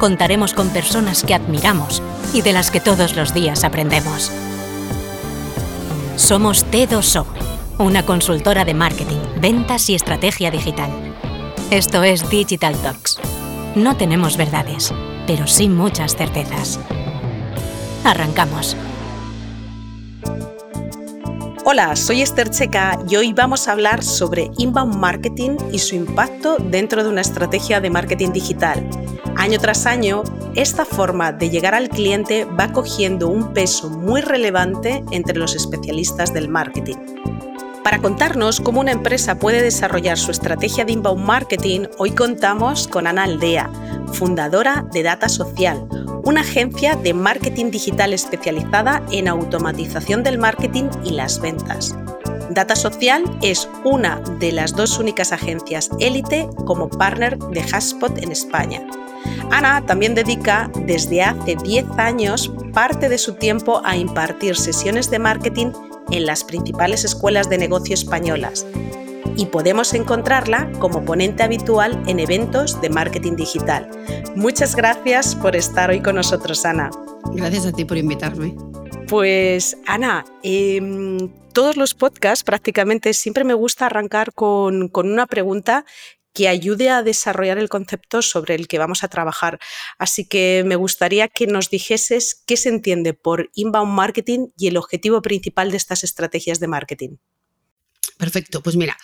contaremos con personas que admiramos y de las que todos los días aprendemos. Somos T2O, una consultora de marketing, ventas y estrategia digital. Esto es Digital Talks. No tenemos verdades, pero sí muchas certezas. Arrancamos. Hola, soy Esther Checa y hoy vamos a hablar sobre inbound marketing y su impacto dentro de una estrategia de marketing digital. Año tras año, esta forma de llegar al cliente va cogiendo un peso muy relevante entre los especialistas del marketing. Para contarnos cómo una empresa puede desarrollar su estrategia de inbound marketing, hoy contamos con Ana Aldea, fundadora de Data Social, una agencia de marketing digital especializada en automatización del marketing y las ventas. Data Social es una de las dos únicas agencias élite como partner de Haspot en España. Ana también dedica desde hace 10 años parte de su tiempo a impartir sesiones de marketing en las principales escuelas de negocio españolas y podemos encontrarla como ponente habitual en eventos de marketing digital. Muchas gracias por estar hoy con nosotros, Ana. Gracias a ti por invitarme. Pues Ana, em, todos los podcasts prácticamente siempre me gusta arrancar con, con una pregunta que ayude a desarrollar el concepto sobre el que vamos a trabajar. Así que me gustaría que nos dijeses qué se entiende por inbound marketing y el objetivo principal de estas estrategias de marketing. Perfecto, pues mira,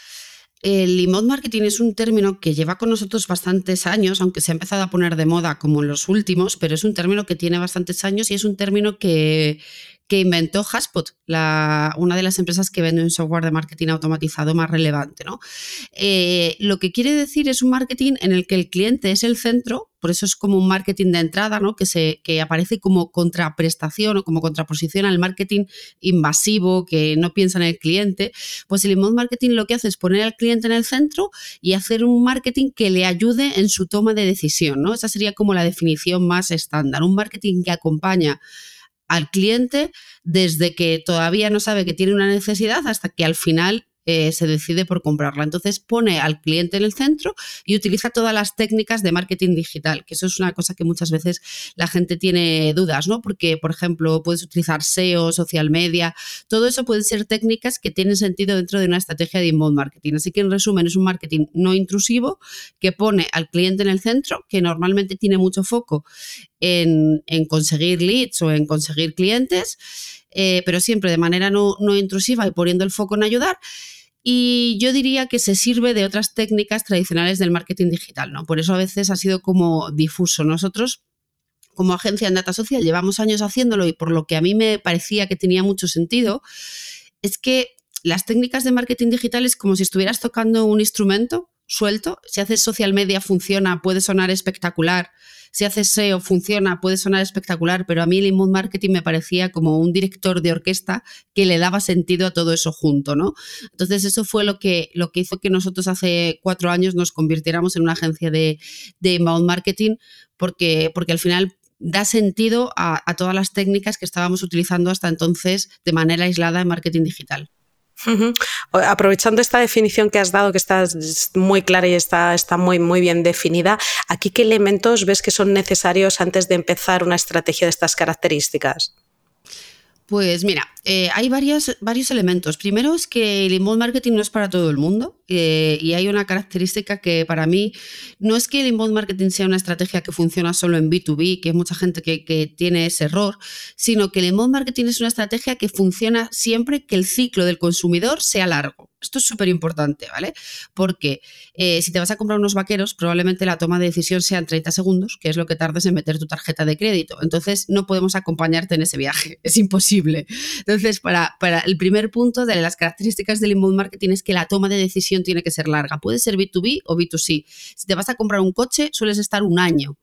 el inbound marketing es un término que lleva con nosotros bastantes años, aunque se ha empezado a poner de moda como en los últimos, pero es un término que tiene bastantes años y es un término que, que inventó Haspot, una de las empresas que vende un software de marketing automatizado más relevante. ¿no? Eh, lo que quiere decir es un marketing en el que el cliente es el centro, por eso es como un marketing de entrada, ¿no? que, se, que aparece como contraprestación o como contraposición al marketing invasivo, que no piensa en el cliente. Pues el inbound marketing lo que hace es poner al cliente en el centro y hacer un marketing que le ayude en su toma de decisión. ¿no? Esa sería como la definición más estándar, un marketing que acompaña al cliente desde que todavía no sabe que tiene una necesidad hasta que al final eh, se decide por comprarla. Entonces pone al cliente en el centro y utiliza todas las técnicas de marketing digital, que eso es una cosa que muchas veces la gente tiene dudas, ¿no? Porque, por ejemplo, puedes utilizar SEO, social media, todo eso pueden ser técnicas que tienen sentido dentro de una estrategia de inbound marketing. Así que, en resumen, es un marketing no intrusivo que pone al cliente en el centro, que normalmente tiene mucho foco en, conseguir leads o en conseguir clientes, eh, pero siempre de manera no, no intrusiva y poniendo el foco en ayudar y yo diría que se sirve de otras técnicas tradicionales del marketing digital, ¿no? Por eso a veces ha sido como difuso. Nosotros como agencia en Data Social llevamos años haciéndolo y por lo que a mí me parecía que tenía mucho sentido, es que las técnicas de marketing digital es como si estuvieras tocando un instrumento suelto. Si haces social media funciona, puede sonar espectacular si haces SEO funciona, puede sonar espectacular, pero a mí el inbound marketing me parecía como un director de orquesta que le daba sentido a todo eso junto, ¿no? Entonces eso fue lo que, lo que hizo que nosotros hace cuatro años nos convirtiéramos en una agencia de, de inbound marketing porque, porque al final da sentido a, a, todas las técnicas que estábamos utilizando hasta entonces de manera aislada en marketing digital. Aprovechando esta definición que has dado, que está muy clara y está, muy, muy bien definida, ¿aquí qué elementos ves que son necesarios antes de empezar una estrategia de estas características? Pues mira, eh, hay varios elementos. Primero es que el inbound marketing no es para todo el mundo eh, y hay una característica que para mí no es que el inbound marketing sea una estrategia que funciona solo en B2B, que hay mucha gente que, tiene ese error, sino que el inbound marketing es una estrategia que funciona siempre que el ciclo del consumidor sea largo. Esto es súper importante, ¿vale? Porque eh, si te vas a comprar unos vaqueros, probablemente la toma de decisión sea en 30 segundos, que es lo que tardes en meter tu tarjeta de crédito. Entonces, no podemos acompañarte en ese viaje, es imposible. Entonces, para, para el primer punto de las características del inbound marketing es que la toma de decisión tiene que ser larga. Puede ser B2B o B2C. Si te vas a comprar un coche, sueles estar un año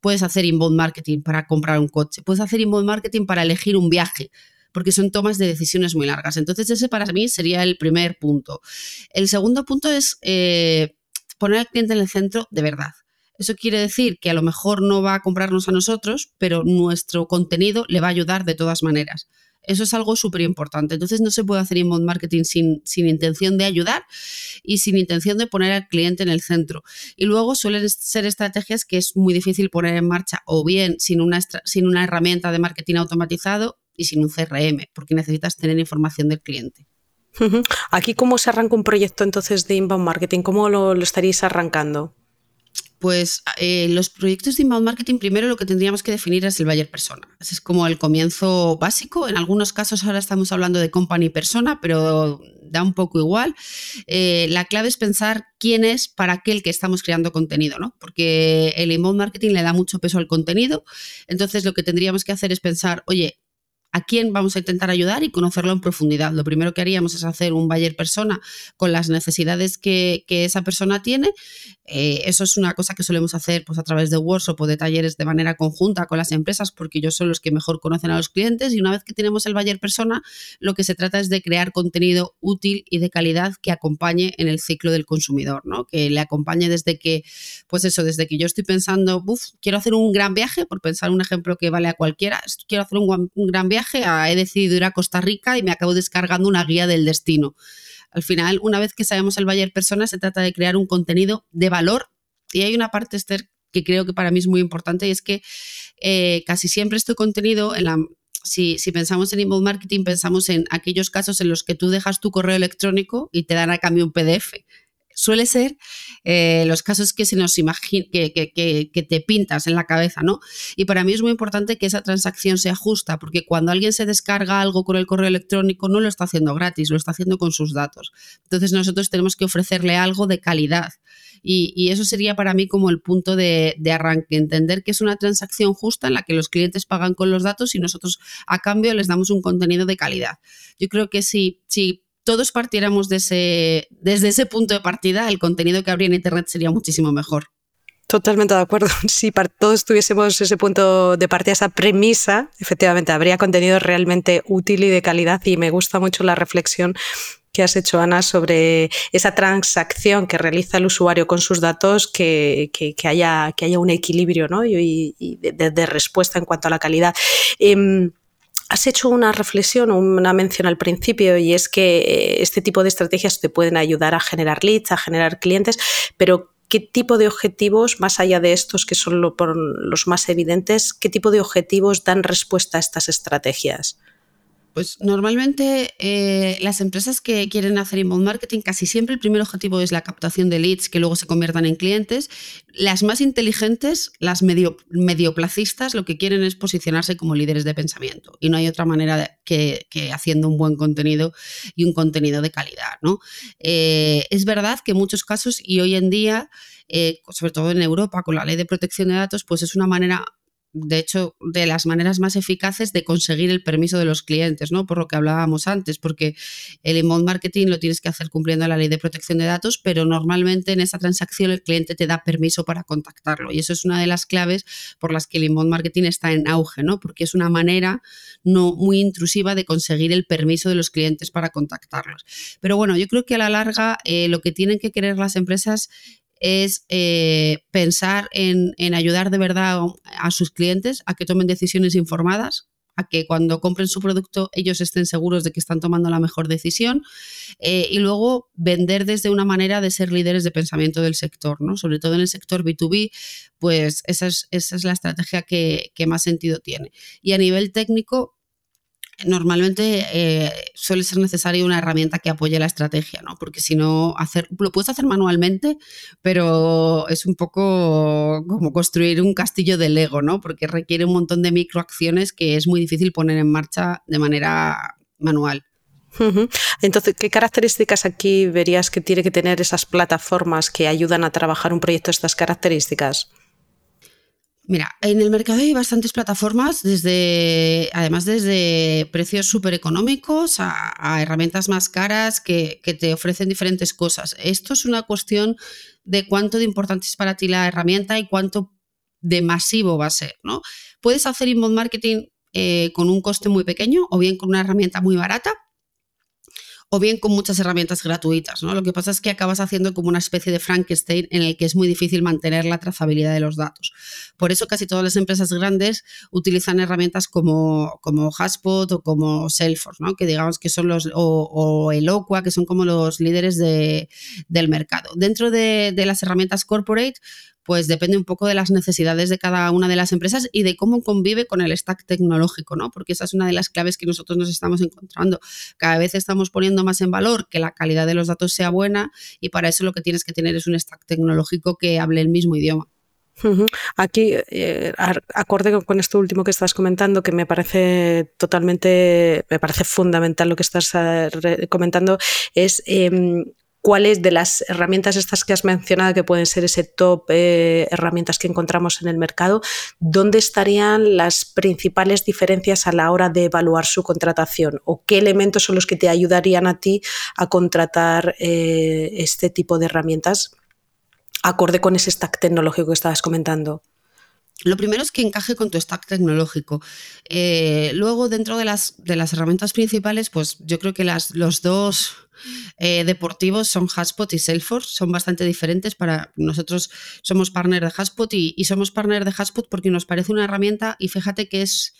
puedes hacer inbound marketing para comprar un coche, puedes hacer inbound marketing para elegir un viaje, porque son tomas de decisiones muy largas. Entonces ese para mí sería el primer punto. El segundo punto es eh, poner al cliente en el centro de verdad. Eso quiere decir que a lo mejor no va a comprarnos a nosotros, pero nuestro contenido le va a ayudar de todas maneras. Eso es algo súper importante. Entonces no se puede hacer inbound marketing sin, sin, intención de ayudar y sin intención de poner al cliente en el centro. Y luego suelen ser estrategias que es muy difícil poner en marcha o bien sin una, sin una herramienta de marketing automatizado y sin un CRM, porque necesitas tener información del cliente. Aquí, ¿cómo se arranca un proyecto entonces de inbound marketing? ¿Cómo lo, lo estaréis arrancando? Pues eh, los proyectos de inbound marketing, primero lo que tendríamos que definir es el buyer persona. Ese es como el comienzo básico. En algunos casos ahora estamos hablando de company persona, pero da un poco igual. Eh, la clave es pensar quién es para aquel que estamos creando contenido, ¿no? Porque el inbound marketing le da mucho peso al contenido. Entonces lo que tendríamos que hacer es pensar, oye, a quién vamos a intentar ayudar y conocerlo en profundidad. Lo primero que haríamos es hacer un buyer persona con las necesidades que, esa persona tiene. Eh, eso es una cosa que solemos hacer pues, a través de workshop o de talleres de manera conjunta con las empresas porque ellos son los que mejor conocen a los clientes y una vez que tenemos el buyer persona, lo que se trata es de crear contenido útil y de calidad que acompañe en el ciclo del consumidor, ¿no? que le acompañe desde que, pues eso, desde que yo estoy pensando, quiero hacer un gran viaje, por pensar un ejemplo que vale a cualquiera, quiero hacer un gran viaje, he decidido ir a Costa Rica y me acabo descargando una guía del destino. Al final, una vez que sabemos el Bayer Persona, se trata de crear un contenido de valor. Y hay una parte, Esther, que creo que para mí es muy importante y es que eh, casi siempre este contenido, si, si, pensamos en inbound marketing, pensamos en aquellos casos en los que tú dejas tu correo electrónico y te dan a cambio un PDF suele ser eh, los casos que se nos imagina, que, te pintas en la cabeza, ¿no? Y para mí es muy importante que esa transacción sea justa, porque cuando alguien se descarga algo con el correo electrónico, no lo está haciendo gratis, lo está haciendo con sus datos. Entonces nosotros tenemos que ofrecerle algo de calidad. Y, eso sería para mí como el punto de, de, arranque, entender que es una transacción justa en la que los clientes pagan con los datos y nosotros a cambio les damos un contenido de calidad. Yo creo que si, si todos partiéramos desde ese punto de partida, el contenido que habría en Internet sería muchísimo mejor. Totalmente de acuerdo. Si todos tuviésemos ese punto de partida, esa premisa, efectivamente habría contenido realmente útil y de calidad. Y me gusta mucho la reflexión que has hecho, Ana, sobre esa transacción que realiza el usuario con sus datos, que, haya, un equilibrio ¿no? y, de, respuesta en cuanto a la calidad. Em, Has hecho una reflexión una mención al principio y es que eh, este tipo de estrategias te pueden ayudar a generar leads, a generar clientes, pero ¿qué tipo de objetivos, más allá de estos que son los más evidentes, qué tipo de objetivos dan respuesta a estas estrategias? Pues normalmente eh, las empresas que quieren hacer inbound marketing, casi siempre el primer objetivo es la captación de leads que luego se conviertan en clientes. Las más inteligentes, las medio, medioplacistas, lo que quieren es posicionarse como líderes de pensamiento. Y no hay otra manera que, haciendo un buen contenido y un contenido de calidad. ¿no? Eh, es verdad que en muchos casos y hoy en día, eh, sobre todo en Europa, con la ley de protección de datos, pues es una manera de hecho, de las maneras más eficaces de conseguir el permiso de los clientes, ¿no? Por lo que hablábamos antes, porque el inbound marketing lo tienes que hacer cumpliendo la ley de protección de datos, pero normalmente en esa transacción el cliente te da permiso para contactarlo. Y eso es una de las claves por las que el inbound marketing está en auge, ¿no? Porque es una manera no muy intrusiva de conseguir el permiso de los clientes para contactarlos. Pero bueno, yo creo que a la larga eh, lo que tienen que querer las empresas es eh, pensar en, ayudar de verdad a sus clientes a que tomen decisiones informadas, a que cuando compren su producto ellos estén seguros de que están tomando la mejor decisión eh, y luego vender desde una manera de ser líderes de pensamiento del sector, ¿no? sobre todo en el sector B2B, pues esa es, esa es la estrategia que, que más sentido tiene. Y a nivel técnico, normalmente eh, suele ser necesaria una herramienta que apoye la estrategia, ¿no? Porque si no, hacer, lo puedes hacer manualmente, pero es un poco como construir un castillo de Lego, ¿no? Porque requiere un montón de microacciones que es muy difícil poner en marcha de manera manual. Entonces, ¿qué características aquí verías que tiene que tener esas plataformas que ayudan a trabajar un proyecto de estas características? Mira, en el mercado hay bastantes plataformas, desde, además desde precios súper económicos a, herramientas más caras que, te ofrecen diferentes cosas. Esto es una cuestión de cuánto de importante es para ti la herramienta y cuánto de masivo va a ser, ¿no? Puedes hacer inbound marketing eh, con un coste muy pequeño o bien con una herramienta muy barata o bien con muchas herramientas gratuitas. ¿no? Lo que pasa es que acabas haciendo como una especie de Frankenstein en el que es muy difícil mantener la trazabilidad de los datos. Por eso casi todas las empresas grandes utilizan herramientas como, como o como Salesforce, ¿no? que digamos que son los, o, o Eloqua, que son como los líderes de, del mercado. Dentro de, de las herramientas corporate, pues depende un poco de las necesidades de cada una de las empresas y de cómo convive con el stack tecnológico, ¿no? Porque esa es una de las claves que nosotros nos estamos encontrando. Cada vez estamos poniendo más en valor que la calidad de los datos sea buena y para eso lo que tienes que tener es un stack tecnológico que hable el mismo idioma. Aquí, eh, acorde con esto último que estás comentando, que me parece totalmente, me parece fundamental lo que estás eh, comentando, es em, cuáles de las herramientas estas que has mencionado, que pueden ser ese top eh, herramientas que encontramos en el mercado, dónde estarían las principales diferencias a la hora de evaluar su contratación o qué elementos son los que te ayudarían a ti a contratar eh, este tipo de herramientas acorde con ese stack tecnológico que estabas comentando. Lo primero es que encaje con tu stack tecnológico. Eh, luego, dentro de las, de las herramientas principales, pues yo creo que los dos eh, deportivos son Haspot y Salesforce, son bastante diferentes para nosotros somos partner de Haspot y, y somos partner de Haspot porque nos parece una herramienta y fíjate que es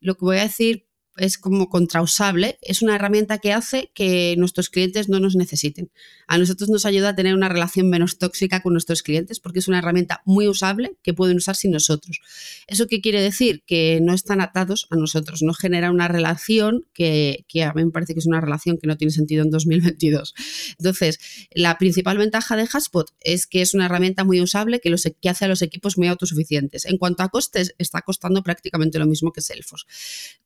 lo que voy a decir es como contrausable, es una herramienta que hace que nuestros clientes no nos necesiten. A nosotros nos ayuda a tener una relación menos tóxica con nuestros clientes porque es una herramienta muy usable que pueden usar sin nosotros. ¿Eso qué quiere decir? Que no están atados a nosotros, no genera una relación que, a mí me parece que es una relación que no tiene sentido en 2022. Entonces, la principal ventaja de Haspot es que es una herramienta muy usable que, los, que hace a los equipos muy autosuficientes. En cuanto a costes, está costando prácticamente lo mismo que Salesforce.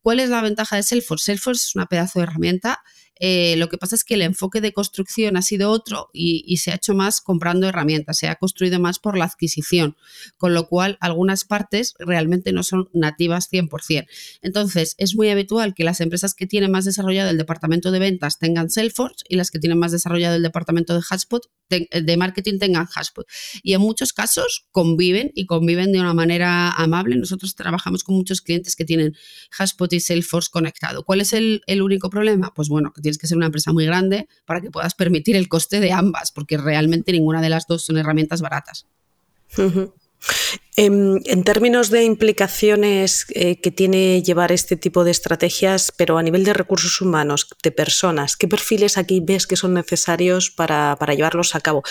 ¿Cuál es la ventaja? De Salesforce. Salesforce es una pedazo de herramienta eh, lo que pasa es que el enfoque de construcción ha sido otro y, se ha hecho más comprando herramientas, se ha construido más por la adquisición, con lo cual algunas partes realmente no son nativas 100%. Entonces, es muy habitual que las empresas que tienen más desarrollado el departamento de ventas tengan Salesforce y las que tienen más desarrollado el departamento de Hotspot, de marketing tengan Hotspot. Y en muchos casos conviven y conviven de una manera amable. Nosotros trabajamos con muchos clientes que tienen Hotspot y Salesforce conectado. ¿Cuál es el, el único problema? Pues bueno, que tienes que ser una empresa muy grande para que puedas permitir el coste de ambas, porque realmente ninguna de las dos son herramientas baratas. Em, en, términos de implicaciones eh, que tiene llevar este tipo de estrategias, pero a nivel de recursos humanos, de personas, ¿qué perfiles aquí ves que son necesarios para, llevarlos a cabo?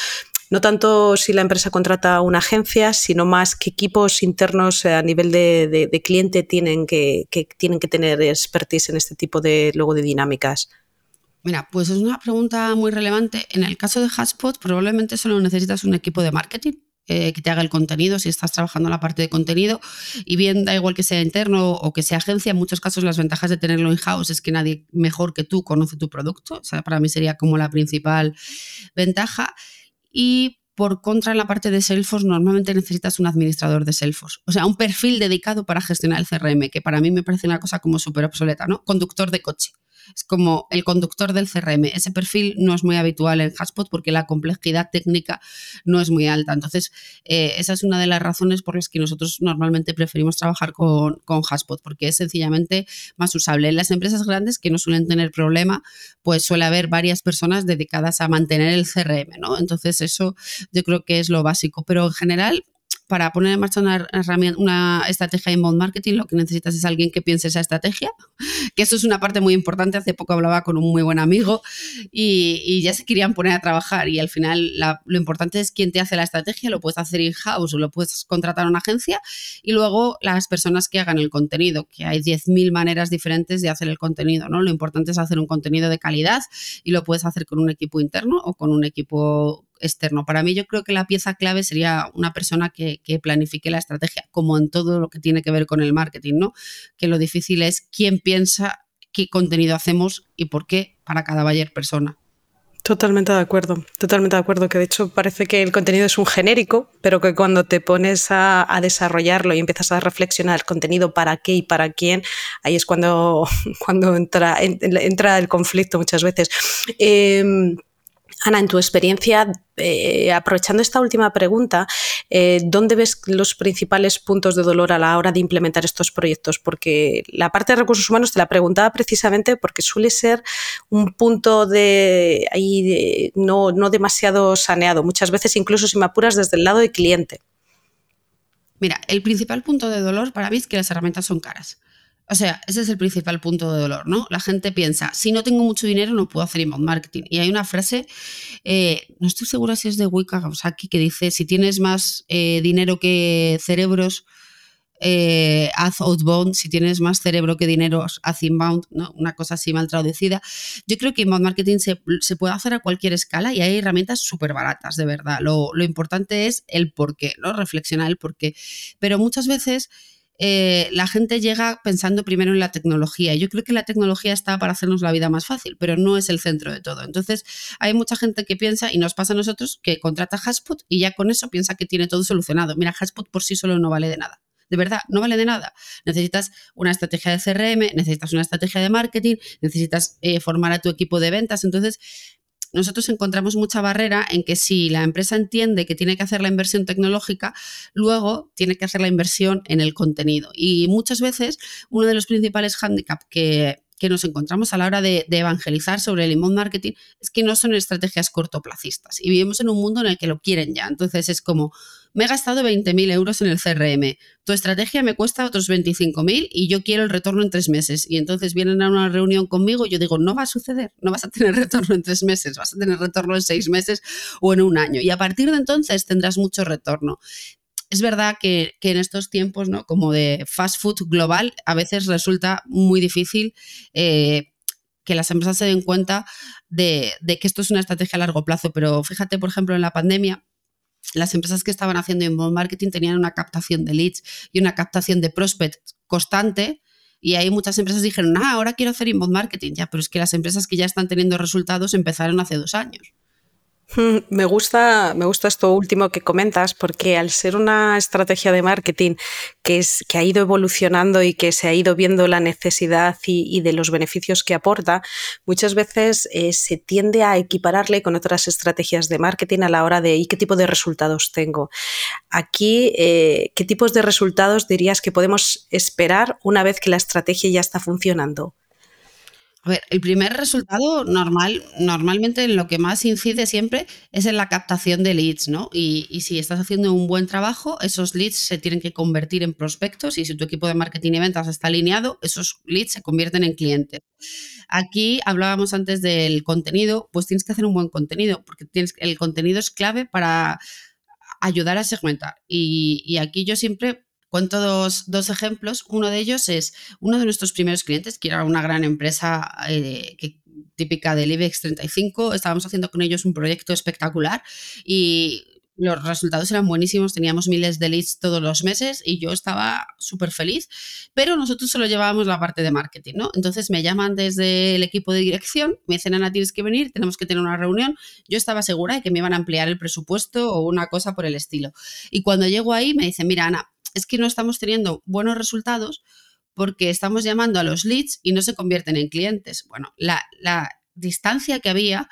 No tanto si la empresa contrata una agencia, sino más qué equipos internos a nivel de, cliente tienen que, tienen que tener expertise en este tipo de, luego de dinámicas. Mira, pues es una pregunta muy relevante. En el caso de Hotspot, probablemente solo necesitas un equipo de marketing eh, que te haga el contenido, si estás trabajando en la parte de contenido, y bien da igual que sea interno o que sea agencia, en muchos casos las ventajas de tenerlo in-house es que nadie mejor que tú conoce tu producto, o sea, para mí sería como la principal ventaja. Y por contra, en la parte de Salesforce, normalmente necesitas un administrador de Salesforce. O sea, un perfil dedicado para gestionar el CRM, que para mí me parece una cosa como súper obsoleta, ¿no? Conductor de coche es como el conductor del CRM. Ese perfil no es muy habitual en Haspot porque la complejidad técnica no es muy alta. Entonces, eh, esa es una de las razones por las que nosotros normalmente preferimos trabajar con, con porque es sencillamente más usable. En las empresas grandes que no suelen tener problema, pues suele haber varias personas dedicadas a mantener el CRM, ¿no? Entonces, eso yo creo que es lo básico. Pero en general, para poner en marcha una, estrategia inbound marketing, lo que necesitas es alguien que piense esa estrategia, que eso es una parte muy importante. Hace poco hablaba con un muy buen amigo y, ya se querían poner a trabajar y al final lo importante es quién te hace la estrategia, lo puedes hacer in-house o lo puedes contratar a una agencia y luego las personas que hagan el contenido, que hay 10.000 maneras diferentes de hacer el contenido, ¿no? Lo importante es hacer un contenido de calidad y lo puedes hacer con un equipo interno o con un equipo externo. Para mí yo creo que la pieza clave sería una persona que, planifique la estrategia, como en todo lo que tiene que ver con el marketing, ¿no? Que lo difícil es quién piensa qué contenido hacemos y por qué para cada buyer persona. Totalmente de acuerdo, totalmente de acuerdo, que de hecho parece que el contenido es un genérico, pero que cuando te pones a, desarrollarlo y empiezas a reflexionar el contenido para qué y para quién, ahí es cuando, cuando entra, entra el conflicto muchas veces. Em, Ana, en tu experiencia, eh, aprovechando esta última pregunta, eh, ¿dónde ves los principales puntos de dolor a la hora de implementar estos proyectos? Porque la parte de recursos humanos te la preguntaba precisamente porque suele ser un punto de ahí no, no demasiado saneado, muchas veces incluso si me apuras desde el lado del cliente. Mira, el principal punto de dolor para mí es que las herramientas son caras. O sea, ese es el principal punto de dolor, ¿no? La gente piensa, si no tengo mucho dinero no puedo hacer inbound marketing. Y hay una frase, eh, no estoy segura si es de Wicca Kawasaki, que dice, si tienes más eh, dinero que cerebros, eh, haz outbound, si tienes más cerebro que dinero, haz inbound, ¿no? una cosa así mal traducida. Yo creo que inbound marketing se, puede hacer a cualquier escala y hay herramientas súper baratas, de verdad. Lo, lo importante es el por qué, ¿no? reflexionar el por qué. Pero muchas veces eh, la gente llega pensando primero en la tecnología. Yo creo que la tecnología está para hacernos la vida más fácil, pero no es el centro de todo. Entonces, hay mucha gente que piensa, y nos pasa a nosotros, que contrata Hashpot y ya con eso piensa que tiene todo solucionado. Mira, Hashpot por sí solo no vale de nada. De verdad, no vale de nada. Necesitas una estrategia de CRM, necesitas una estrategia de marketing, necesitas eh, formar a tu equipo de ventas. Entonces, nosotros encontramos mucha barrera en que si la empresa entiende que tiene que hacer la inversión tecnológica, luego tiene que hacer la inversión en el contenido. Y muchas veces uno de los principales hándicaps que, nos encontramos a la hora de, evangelizar sobre el inbound marketing es que no son estrategias cortoplacistas y vivimos en un mundo en el que lo quieren ya. Entonces es como, me he gastado 20.000 euros en el CRM, tu estrategia me cuesta otros 25.000 y yo quiero el retorno en tres meses. Y entonces vienen a una reunión conmigo y yo digo, no va a suceder, no vas a tener retorno en tres meses, vas a tener retorno en seis meses o en un año. Y a partir de entonces tendrás mucho retorno es verdad que, en estos tiempos, ¿no? Como de fast food global, a veces resulta muy difícil eh, que las empresas se den cuenta de, de, que esto es una estrategia a largo plazo. Pero fíjate, por ejemplo, en la pandemia, las empresas que estaban haciendo inbound marketing tenían una captación de leads y una captación de prospects constante. Y ahí muchas empresas dijeron, ah, ahora quiero hacer inbound marketing. Ya, pero es que las empresas que ya están teniendo resultados empezaron hace dos años. Me gusta, me gusta esto último que comentas, porque al ser una estrategia de marketing que, es, que ha ido evolucionando y que se ha ido viendo la necesidad y, de los beneficios que aporta, muchas veces eh, se tiende a equipararle con otras estrategias de marketing a la hora de ¿y qué tipo de resultados tengo? Aquí, eh, ¿qué tipos de resultados dirías que podemos esperar una vez que la estrategia ya está funcionando? A ver, el primer resultado normal, normalmente en lo que más incide siempre es en la captación de leads, ¿no? Y, si estás haciendo un buen trabajo, esos leads se tienen que convertir en prospectos y si tu equipo de marketing y ventas está alineado, esos leads se convierten en clientes. Aquí hablábamos antes del contenido, pues tienes que hacer un buen contenido, porque el contenido es clave para ayudar a segmentar. Y aquí yo siempre Cuento dos, dos, ejemplos. Uno de ellos es uno de nuestros primeros clientes, que era una gran empresa eh, típica del IBEX 35. Estábamos haciendo con ellos un proyecto espectacular y los resultados eran buenísimos, teníamos miles de leads todos los meses y yo estaba súper feliz, pero nosotros solo llevábamos la parte de marketing, ¿no? Entonces me llaman desde el equipo de dirección, me dicen, Ana, tienes que venir, tenemos que tener una reunión. Yo estaba segura de que me iban a ampliar el presupuesto o una cosa por el estilo. Y cuando llego ahí me dicen, mira, Ana, es que no estamos teniendo buenos resultados porque estamos llamando a los leads y no se convierten en clientes. Bueno, la, la distancia que había,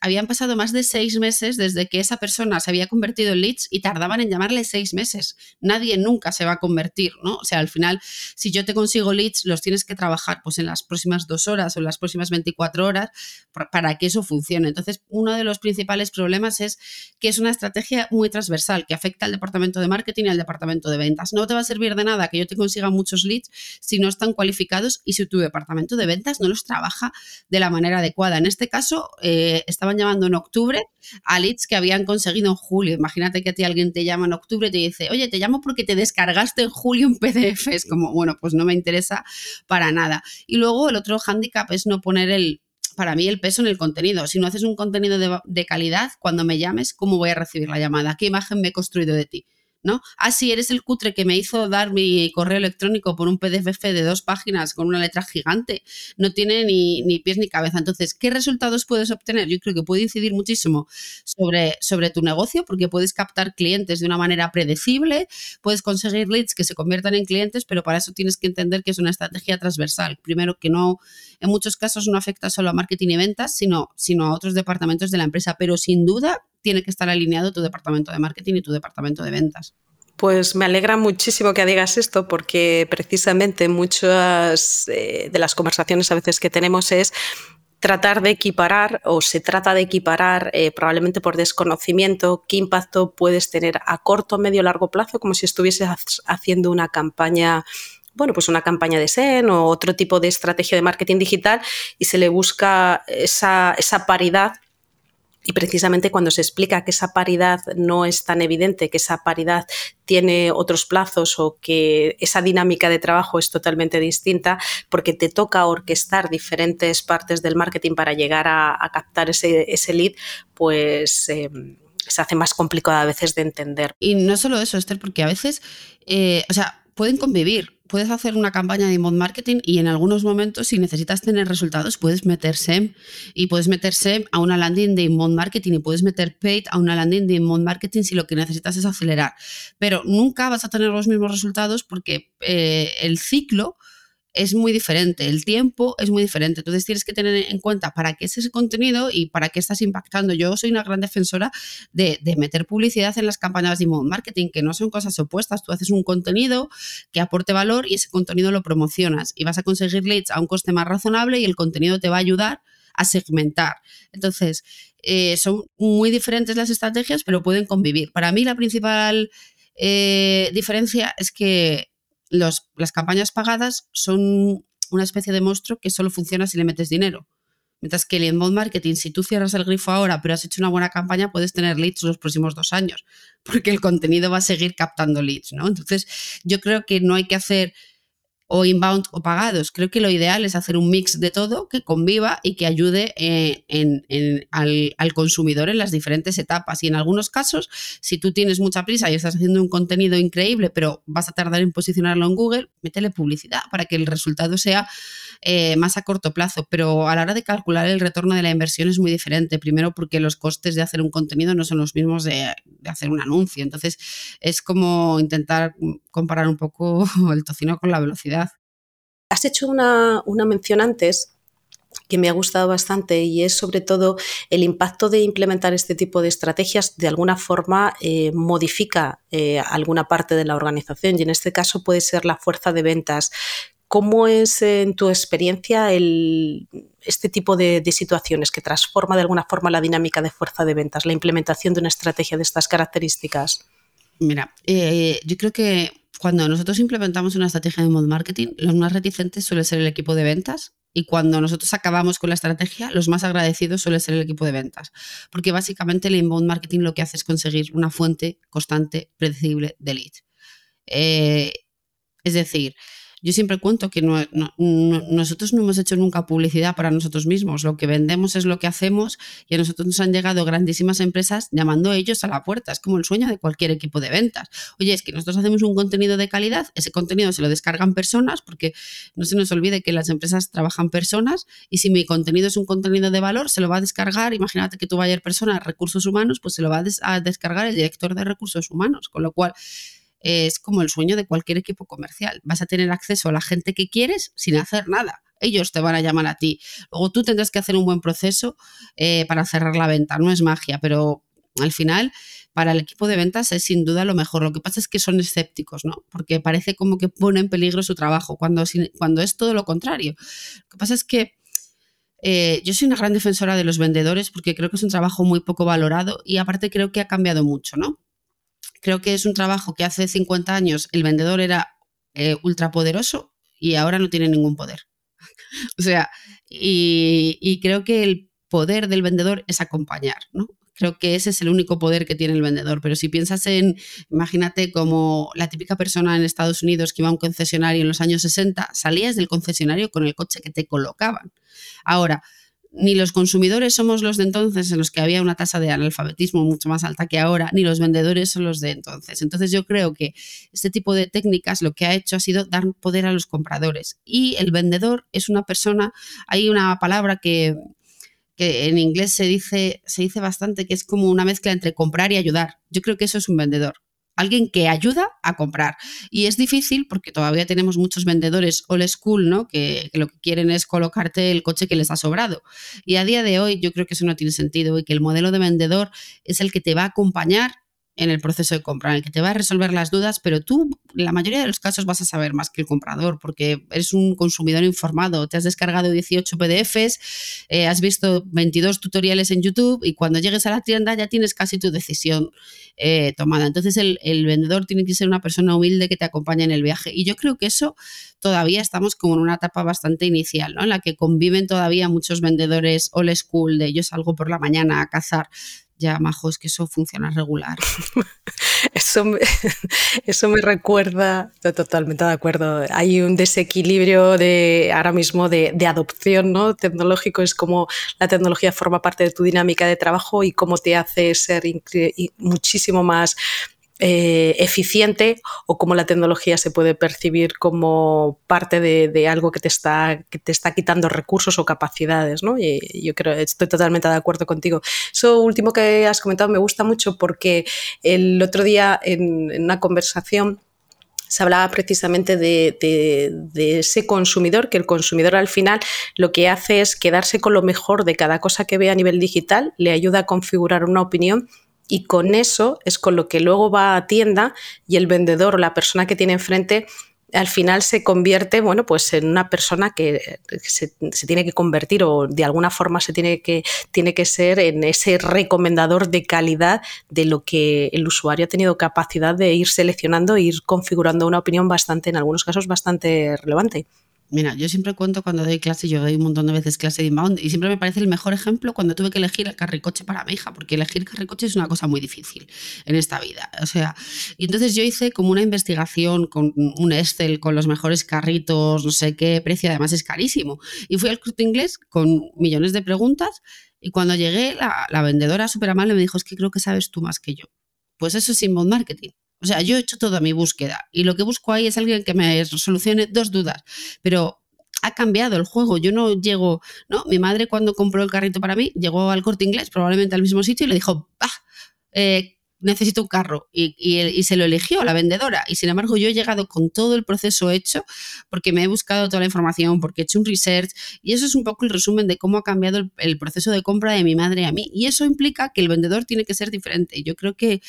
habían pasado más de seis meses desde que esa persona se había convertido en leads y tardaban en llamarle seis meses. Nadie nunca se va a convertir, ¿no? O sea, al final, si yo te consigo leads, los tienes que trabajar pues en las próximas dos horas o en las próximas 24 horas para que eso funcione. Entonces, uno de los principales problemas es que es una estrategia muy transversal que afecta al departamento de marketing y al departamento de ventas. No te va a servir de nada que yo te consiga muchos leads si no están cualificados y si tu departamento de ventas no los trabaja de la manera adecuada en este caso, eh, estaban llamando en octubre a leads que habían conseguido en julio. Imagínate que a ti alguien te llama en octubre y te dice, oye, te llamo porque te descargaste en julio un PDF. Es como, bueno, pues no me interesa para nada. Y luego el otro hándicap es no poner el, para mí el peso en el contenido. Si no haces un contenido de, de calidad, cuando me llames, ¿cómo voy a recibir la llamada? ¿Qué imagen me he construido de ti? ¿No? Ah, sí, eres el cutre que me hizo dar mi correo electrónico por un PDF de dos páginas con una letra gigante. No tiene ni, ni, pies ni cabeza. Entonces, ¿qué resultados puedes obtener? Yo creo que puede incidir muchísimo sobre, sobre tu negocio porque puedes captar clientes de una manera predecible, puedes conseguir leads que se conviertan en clientes, pero para eso tienes que entender que es una estrategia transversal. Primero, que no, en muchos casos no afecta solo a marketing y ventas, sino, sino a otros departamentos de la empresa, pero sin duda tiene que estar alineado tu departamento de marketing y tu departamento de ventas. Pues me alegra muchísimo que digas esto porque precisamente muchas eh, de las conversaciones a veces que tenemos es tratar de equiparar o se trata de equiparar eh, probablemente por desconocimiento qué impacto puedes tener a corto, medio, largo plazo como si estuvieses haciendo una campaña bueno, pues una campaña de SEN o otro tipo de estrategia de marketing digital y se le busca esa, esa paridad y precisamente cuando se explica que esa paridad no es tan evidente, que esa paridad tiene otros plazos o que esa dinámica de trabajo es totalmente distinta, porque te toca orquestar diferentes partes del marketing para llegar a, captar ese, ese, lead, pues... Em, se hace más complicado a veces de entender. Y no solo eso, Esther, porque a veces, eh, o sea, pueden convivir puedes hacer una campaña de inbound marketing y en algunos momentos, si necesitas tener resultados, puedes meter SEM y puedes meter SEM a una landing de inbound marketing y puedes meter paid a una landing de inbound marketing si lo que necesitas es acelerar. Pero nunca vas a tener los mismos resultados porque eh, el ciclo es muy diferente, el tiempo es muy diferente. Entonces tienes que tener en cuenta para qué es ese contenido y para qué estás impactando. Yo soy una gran defensora de, meter publicidad en las campañas de marketing, que no son cosas opuestas. Tú haces un contenido que aporte valor y ese contenido lo promocionas y vas a conseguir leads a un coste más razonable y el contenido te va a ayudar a segmentar. Entonces, eh, son muy diferentes las estrategias, pero pueden convivir. Para mí la principal eh, diferencia es que las campañas pagadas son una especie de monstruo que solo funciona si le metes dinero. Mientras que el inbound marketing, si tú cierras el grifo ahora, pero has hecho una buena campaña, puedes tener leads los próximos dos años, porque el contenido va a seguir captando leads, ¿no? Entonces, yo creo que no hay que hacer o inbound o pagados. Creo que lo ideal es hacer un mix de todo que conviva y que ayude eh, al, consumidor en las diferentes etapas. Y en algunos casos, si tú tienes mucha prisa y estás haciendo un contenido increíble, pero vas a tardar en posicionarlo en Google, métele publicidad para que el resultado sea eh, más a corto plazo. Pero a la hora de calcular el retorno de la inversión es muy diferente. Primero porque los costes de hacer un contenido no son los mismos de, hacer un anuncio. Entonces es como intentar comparar un poco el tocino con la velocidad. Has hecho una, mención antes que me ha gustado bastante y es sobre todo el impacto de implementar este tipo de estrategias de alguna forma eh, modifica eh, alguna parte de la organización y en este caso puede ser la fuerza de ventas. ¿Cómo es en tu experiencia este tipo de, situaciones que transforma de alguna forma la dinámica de fuerza de ventas, la implementación de una estrategia de estas características? Mira, eh, yo creo que cuando nosotros implementamos una estrategia de mod marketing, los más reticentes suele ser el equipo de ventas y cuando nosotros acabamos con la estrategia, los más agradecidos suele ser el equipo de ventas. Porque básicamente el inbound marketing lo que hace es conseguir una fuente constante, predecible de leads. Eh, es decir, yo siempre cuento que nosotros no hemos hecho nunca publicidad para nosotros mismos. Lo que vendemos es lo que hacemos y a nosotros nos han llegado grandísimas empresas llamando a ellos a la puerta. Es como el sueño de cualquier equipo de ventas. Oye, es que nosotros hacemos un contenido de calidad, ese contenido se lo descargan personas porque no se nos olvide que las empresas trabajan personas y si mi contenido es un contenido de valor, se lo va a descargar. Imagínate que tú vayas persona recursos humanos, pues se lo va a descargar el director de recursos humanos. Con lo cual, es como el sueño de cualquier equipo comercial. Vas a tener acceso a la gente que quieres sin hacer nada. Ellos te van a llamar a ti. Luego tú tendrás que hacer un buen proceso eh, para cerrar la venta. No es magia, pero al final para el equipo de ventas es sin duda lo mejor. Lo que pasa es que son escépticos, ¿no? Porque parece como que pone en peligro su trabajo, cuando, cuando es todo lo contrario. Lo que pasa es que eh, yo soy una gran defensora de los vendedores porque creo que es un trabajo muy poco valorado y aparte creo que ha cambiado mucho, ¿no? Creo que es un trabajo que hace 50 años el vendedor era eh, ultrapoderoso y ahora no tiene ningún poder. o sea, y, creo que el poder del vendedor es acompañar, ¿no? Creo que ese es el único poder que tiene el vendedor. Pero si piensas en, imagínate como la típica persona en Estados Unidos que iba a un concesionario en los años 60, salías del concesionario con el coche que te colocaban. Ahora, ni los consumidores somos los de entonces en los que había una tasa de analfabetismo mucho más alta que ahora, ni los vendedores son los de entonces. Entonces yo creo que este tipo de técnicas lo que ha hecho ha sido dar poder a los compradores. Y el vendedor es una persona, hay una palabra que, que en inglés se dice, se dice bastante que es como una mezcla entre comprar y ayudar. Yo creo que eso es un vendedor alguien que ayuda a comprar. Y es difícil porque todavía tenemos muchos vendedores old school, ¿no? Que, lo que quieren es colocarte el coche que les ha sobrado. Y a día de hoy yo creo que eso no tiene sentido y que el modelo de vendedor es el que te va a acompañar en el proceso de compra, en el que te va a resolver las dudas, pero tú, la mayoría de los casos, vas a saber más que el comprador, porque eres un consumidor informado, te has descargado 18 PDFs, eh, has visto 22 tutoriales en YouTube y cuando llegues a la tienda ya tienes casi tu decisión eh, tomada. Entonces, el, el, vendedor tiene que ser una persona humilde que te acompañe en el viaje. Y yo creo que eso todavía estamos como en una etapa bastante inicial, ¿no? En la que conviven todavía muchos vendedores old school, de yo salgo por la mañana a cazar ya, majos, que eso funciona regular. eso, me, eso me recuerda, totalmente de acuerdo, hay un desequilibrio de ahora mismo de, de, adopción ¿no? tecnológico, es como la tecnología forma parte de tu dinámica de trabajo y cómo te hace ser muchísimo más eh, eficiente o cómo la tecnología se puede percibir como parte de, algo que te, está, te está quitando recursos o capacidades. ¿no? Y yo creo, estoy totalmente de acuerdo contigo. Eso último que has comentado me gusta mucho porque el otro día en, una conversación se hablaba precisamente de, ese consumidor, que el consumidor al final lo que hace es quedarse con lo mejor de cada cosa que ve a nivel digital, le ayuda a configurar una opinión y con eso es con lo que luego va a tienda y el vendedor o la persona que tiene enfrente al final se convierte, bueno, pues en una persona que se, tiene que convertir o de alguna forma se tiene que, tiene que ser en ese recomendador de calidad de lo que el usuario ha tenido capacidad de ir seleccionando e ir configurando una opinión bastante, en algunos casos, bastante relevante. Mira, yo siempre cuento cuando doy clase, yo doy un montón de veces clase de inbound y siempre me parece el mejor ejemplo cuando tuve que elegir el carricoche para mi hija, porque elegir carricoche es una cosa muy difícil en esta vida. O sea, y entonces yo hice como una investigación con un Excel con los mejores carritos, no sé qué precio, además es carísimo. Y fui al corte inglés con millones de preguntas y cuando llegué, la, la vendedora súper amable me dijo, es que creo que sabes tú más que yo. Pues eso es inbound marketing. O sea, yo he hecho toda mi búsqueda y lo que busco ahí es alguien que me solucione dos dudas, pero ha cambiado el juego. Yo no llego, ¿no? Mi madre cuando compró el carrito para mí llegó al corte inglés, probablemente al mismo sitio, y le dijo, bah, eh, necesito un carro y, se lo eligió la vendedora. Y sin embargo yo he llegado con todo el proceso hecho porque me he buscado toda la información, porque he hecho un research y eso es un poco el resumen de cómo ha cambiado el, proceso de compra de mi madre a mí. Y eso implica que el vendedor tiene que ser diferente. Yo creo que,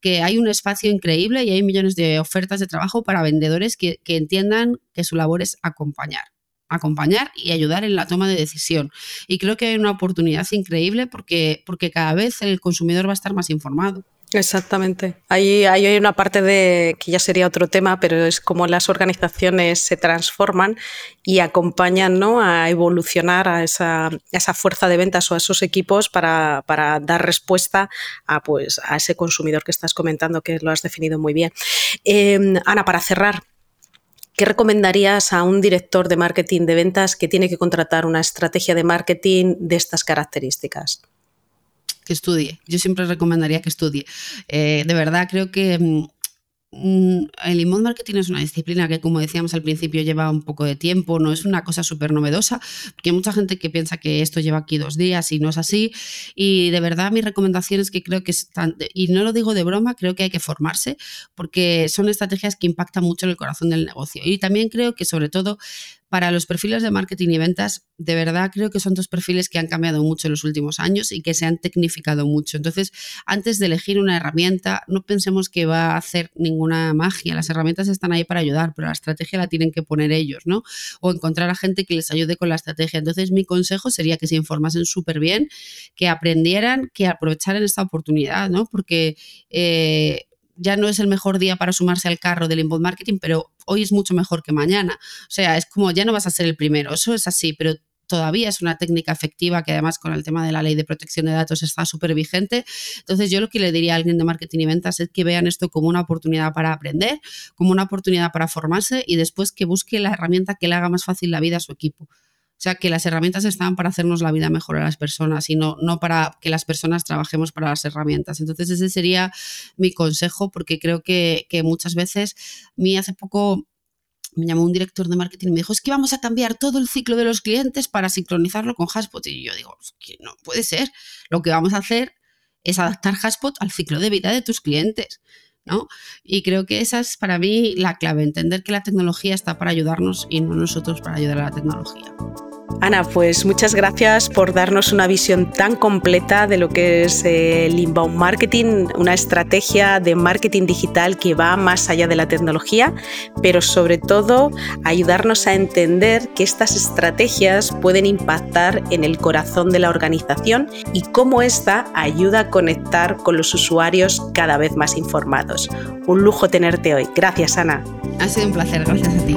que hay un espacio increíble y hay millones de ofertas de trabajo para vendedores que, que entiendan que su labor es acompañar acompañar y ayudar en la toma de decisión. Y creo que hay una oportunidad increíble porque, porque cada vez el consumidor va a estar más informado. Exactamente. Ahí, hay una parte de que ya sería otro tema, pero es como las organizaciones se transforman y acompañan ¿no? a evolucionar a esa, fuerza de ventas o a esos equipos para, para, dar respuesta a, pues, a ese consumidor que estás comentando, que lo has definido muy bien. Em, Ana, para cerrar, ¿Qué recomendarías a un director de marketing de ventas que tiene que contratar una estrategia de marketing de estas características? Que estudie. Yo siempre recomendaría que estudie. Eh, de verdad, creo que mm, mm, el inbound marketing es una disciplina que, como decíamos al principio, lleva un poco de tiempo, no es una cosa súper novedosa, porque hay mucha gente que piensa que esto lleva aquí dos días y no es así. Y de verdad, mi recomendación es que creo que están, y no lo digo de broma, creo que hay que formarse, porque son estrategias que impactan mucho en el corazón del negocio. Y también creo que, sobre todo, para los perfiles de marketing y ventas, de verdad creo que son dos perfiles que han cambiado mucho en los últimos años y que se han tecnificado mucho. Entonces, antes de elegir una herramienta, no pensemos que va a hacer ninguna magia. Las herramientas están ahí para ayudar, pero la estrategia la tienen que poner ellos, ¿no? O encontrar a gente que les ayude con la estrategia. Entonces, mi consejo sería que se informasen súper bien, que aprendieran, que aprovecharan esta oportunidad, ¿no? Porque eh, ya no es el mejor día para sumarse al carro del inbound marketing, pero hoy es mucho mejor que mañana. O sea, es como ya no vas a ser el primero, eso es así, pero todavía es una técnica efectiva que además con el tema de la ley de protección de datos está súper vigente. Entonces yo lo que le diría a alguien de marketing y ventas es que vean esto como una oportunidad para aprender, como una oportunidad para formarse y después que busque la herramienta que le haga más fácil la vida a su equipo. O sea, que las herramientas están para hacernos la vida mejor a las personas y no, no para que las personas trabajemos para las herramientas. Entonces, ese sería mi consejo, porque creo que, muchas veces, mí hace poco me llamó un director de marketing y me dijo, es que vamos a cambiar todo el ciclo de los clientes para sincronizarlo con Haspot. Y yo digo, que no puede ser. Lo que vamos a hacer es adaptar Haspot al ciclo de vida de tus clientes. ¿no? Y creo que esa es para mí la clave, entender que la tecnología está para ayudarnos y no nosotros para ayudar a la tecnología. Ana, pues muchas gracias por darnos una visión tan completa de lo que es el inbound marketing, una estrategia de marketing digital que va más allá de la tecnología, pero sobre todo ayudarnos a entender que estas estrategias pueden impactar en el corazón de la organización y cómo esta ayuda a conectar con los usuarios cada vez más informados. Un lujo tenerte hoy. Gracias, Ana. Ha sido un placer, gracias a ti.